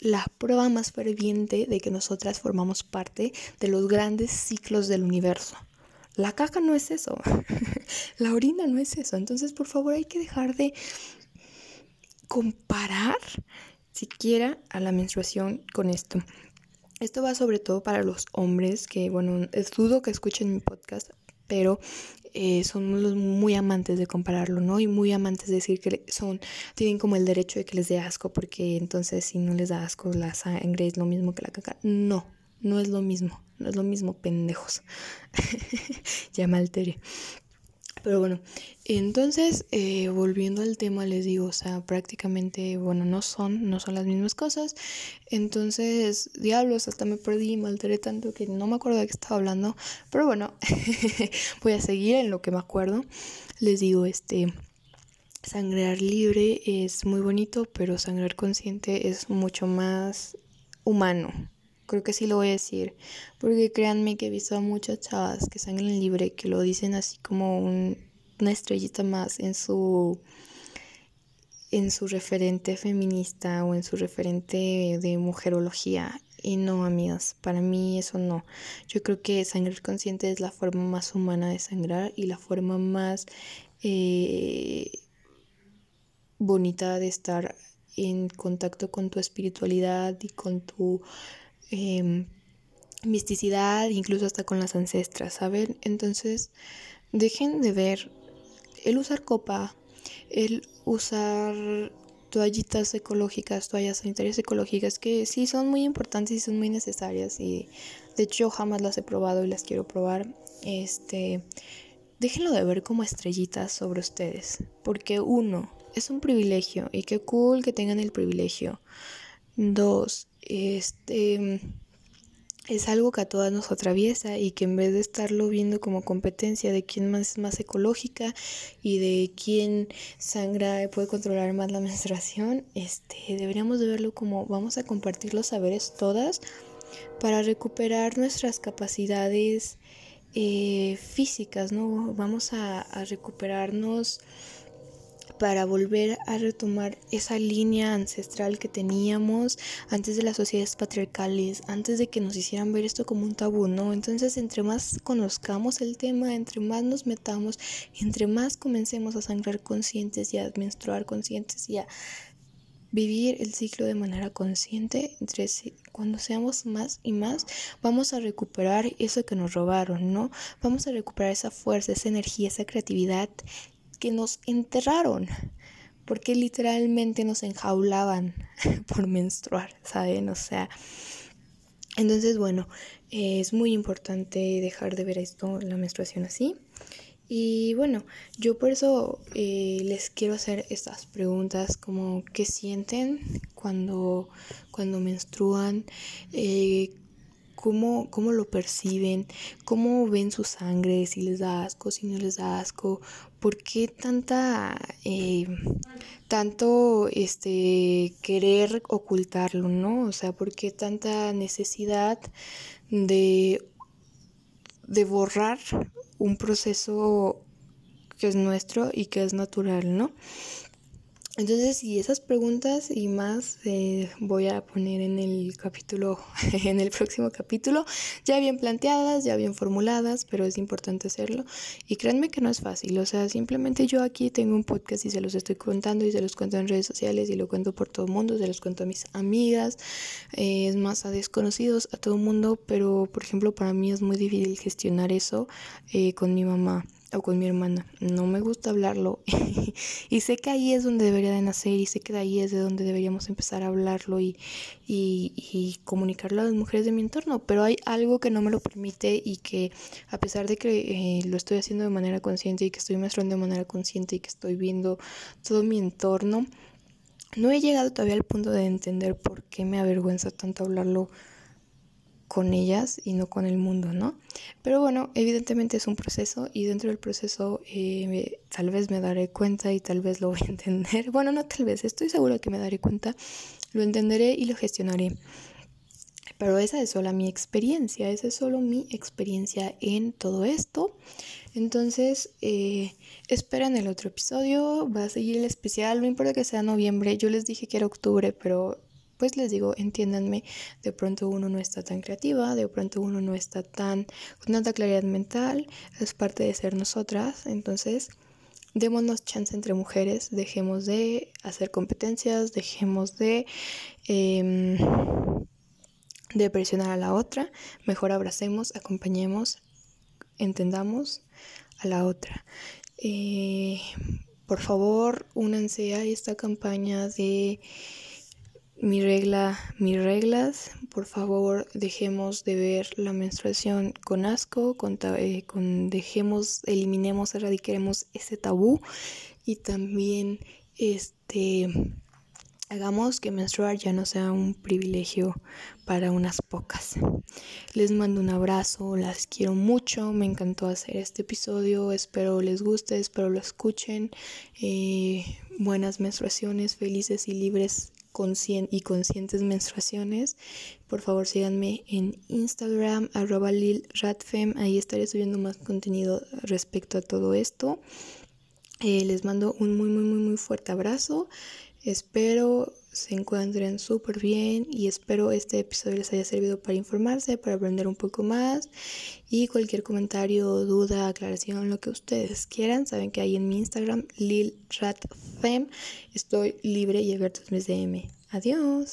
la prueba más ferviente de que nosotras formamos parte de los grandes ciclos del universo. La caca no es eso, (laughs) la orina no es eso. Entonces, por favor, hay que dejar de comparar siquiera a la menstruación con esto. Esto va sobre todo para los hombres que, bueno, dudo que escuchen mi podcast, pero eh, son los muy amantes de compararlo, ¿no? Y muy amantes de decir que son, tienen como el derecho de que les dé asco, porque entonces si no les da asco la sangre es lo mismo que la caca. No, no es lo mismo, no es lo mismo, pendejos. (laughs) ya me alteré. Pero bueno, entonces, eh, volviendo al tema, les digo, o sea, prácticamente, bueno, no son, no son las mismas cosas. Entonces, diablos, hasta me perdí, me alteré tanto que no me acuerdo de qué estaba hablando. Pero bueno, (laughs) voy a seguir en lo que me acuerdo. Les digo, este, sangrar libre es muy bonito, pero sangrar consciente es mucho más humano. Creo que sí lo voy a decir. Porque créanme que he visto a muchas chavas que sangran libre que lo dicen así como una estrellita más en su en su referente feminista o en su referente de mujerología. Y no, amigas, para mí eso no. Yo creo que sangrar consciente es la forma más humana de sangrar y la forma más eh, bonita de estar en contacto con tu espiritualidad y con tu em, misticidad, incluso hasta con las ancestras, ¿saben? Entonces, dejen de ver el usar copa, el usar toallitas ecológicas, toallas sanitarias ecológicas, que sí son muy importantes y son muy necesarias y de hecho yo jamás las he probado y las quiero probar. Este, déjenlo de ver como estrellitas sobre ustedes, porque uno, es un privilegio y qué cool que tengan el privilegio. Dos, este es algo que a todas nos atraviesa y que en vez de estarlo viendo como competencia de quién más es más ecológica y de quién sangra puede controlar más la (laughs) menstruación, este, deberíamos de verlo como vamos a compartir los saberes todas para recuperar nuestras capacidades eh, físicas, ¿no? Vamos a, a recuperarnos para volver a retomar esa línea ancestral que teníamos antes de las sociedades patriarcales, antes de que nos hicieran ver esto como un tabú, ¿no? Entonces, entre más conozcamos el tema, entre más nos metamos, entre más comencemos a sangrar conscientes y a menstruar conscientes y a vivir el ciclo de manera consciente, entre cuando seamos más y más, vamos a recuperar eso que nos robaron, ¿no? Vamos a recuperar esa fuerza, esa energía, esa creatividad que nos enterraron, porque literalmente nos enjaulaban (laughs) por menstruar, ¿saben? O sea, entonces, bueno, es muy importante dejar de ver esto, la menstruación así. Y bueno, yo por eso eh, les quiero hacer estas preguntas como qué sienten cuando, cuando menstruan, eh, cómo, cómo lo perciben, cómo ven su sangre, si les da asco, si no les da asco, por qué tanta, eh, tanto este, querer ocultarlo, ¿no? O sea, por qué tanta necesidad de, de borrar un proceso que es nuestro y que es natural, ¿no? Entonces, y esas preguntas y más eh, voy a poner en el capítulo, (laughs) en el próximo capítulo, ya bien planteadas, ya bien formuladas, pero es importante hacerlo. Y créanme que no es fácil, o sea, simplemente yo aquí tengo un podcast y se los estoy contando y se los cuento en redes sociales y lo cuento por todo el mundo, se los cuento a mis amigas, eh, es más a desconocidos, a todo el mundo, pero por ejemplo para mí es muy difícil gestionar eso eh, con mi mamá o con mi hermana. No me gusta hablarlo (laughs) y sé que ahí es donde debería de nacer y sé que de ahí es de donde deberíamos empezar a hablarlo y, y, comunicarlo a las mujeres de mi entorno, pero hay algo que no me lo permite y que a pesar de que eh, lo estoy haciendo de manera consciente y que estoy mostrando de manera consciente y que estoy viendo todo mi entorno, no he llegado todavía al punto de entender por qué me avergüenza tanto hablarlo con ellas y no con el mundo, ¿no? Pero bueno, evidentemente es un proceso y dentro del proceso eh, tal vez me daré cuenta y tal vez lo voy a entender. (laughs) Bueno, no tal vez, estoy segura que me daré cuenta, lo entenderé y lo gestionaré. Pero esa es solo mi experiencia, esa es solo mi experiencia en todo esto. Entonces, eh, esperan el otro episodio, va a seguir el especial, no importa que sea noviembre, yo les dije que era octubre, pero pues les digo, entiéndanme, de pronto uno no está tan creativa, de pronto uno no está tan con tanta claridad mental, es parte de ser nosotras, entonces démonos chance entre mujeres, dejemos de hacer competencias, dejemos de, em, de presionar a la otra, mejor abracemos, acompañemos, entendamos a la otra. Eh, por favor, únanse a esta campaña de mi regla, mis reglas, por favor dejemos de ver la menstruación con asco, eh, con dejemos, eliminemos, erradiquemos ese tabú y también este hagamos que menstruar ya no sea un privilegio para unas pocas. Les mando un abrazo, las quiero mucho, me encantó hacer este episodio, espero les guste, espero lo escuchen. Eh, buenas menstruaciones, felices y libres y conscientes menstruaciones, por favor síganme en Instagram, arroba lilratfem, ahí estaré subiendo más contenido respecto a todo esto. Eh, les mando un muy, muy, muy, muy fuerte abrazo. Espero se encuentren súper bien y espero este episodio les haya servido para informarse, para aprender un poco más y cualquier comentario, duda, aclaración, lo que ustedes quieran, saben que ahí en mi Instagram lilratfem estoy libre y abierto mis DM. Adiós.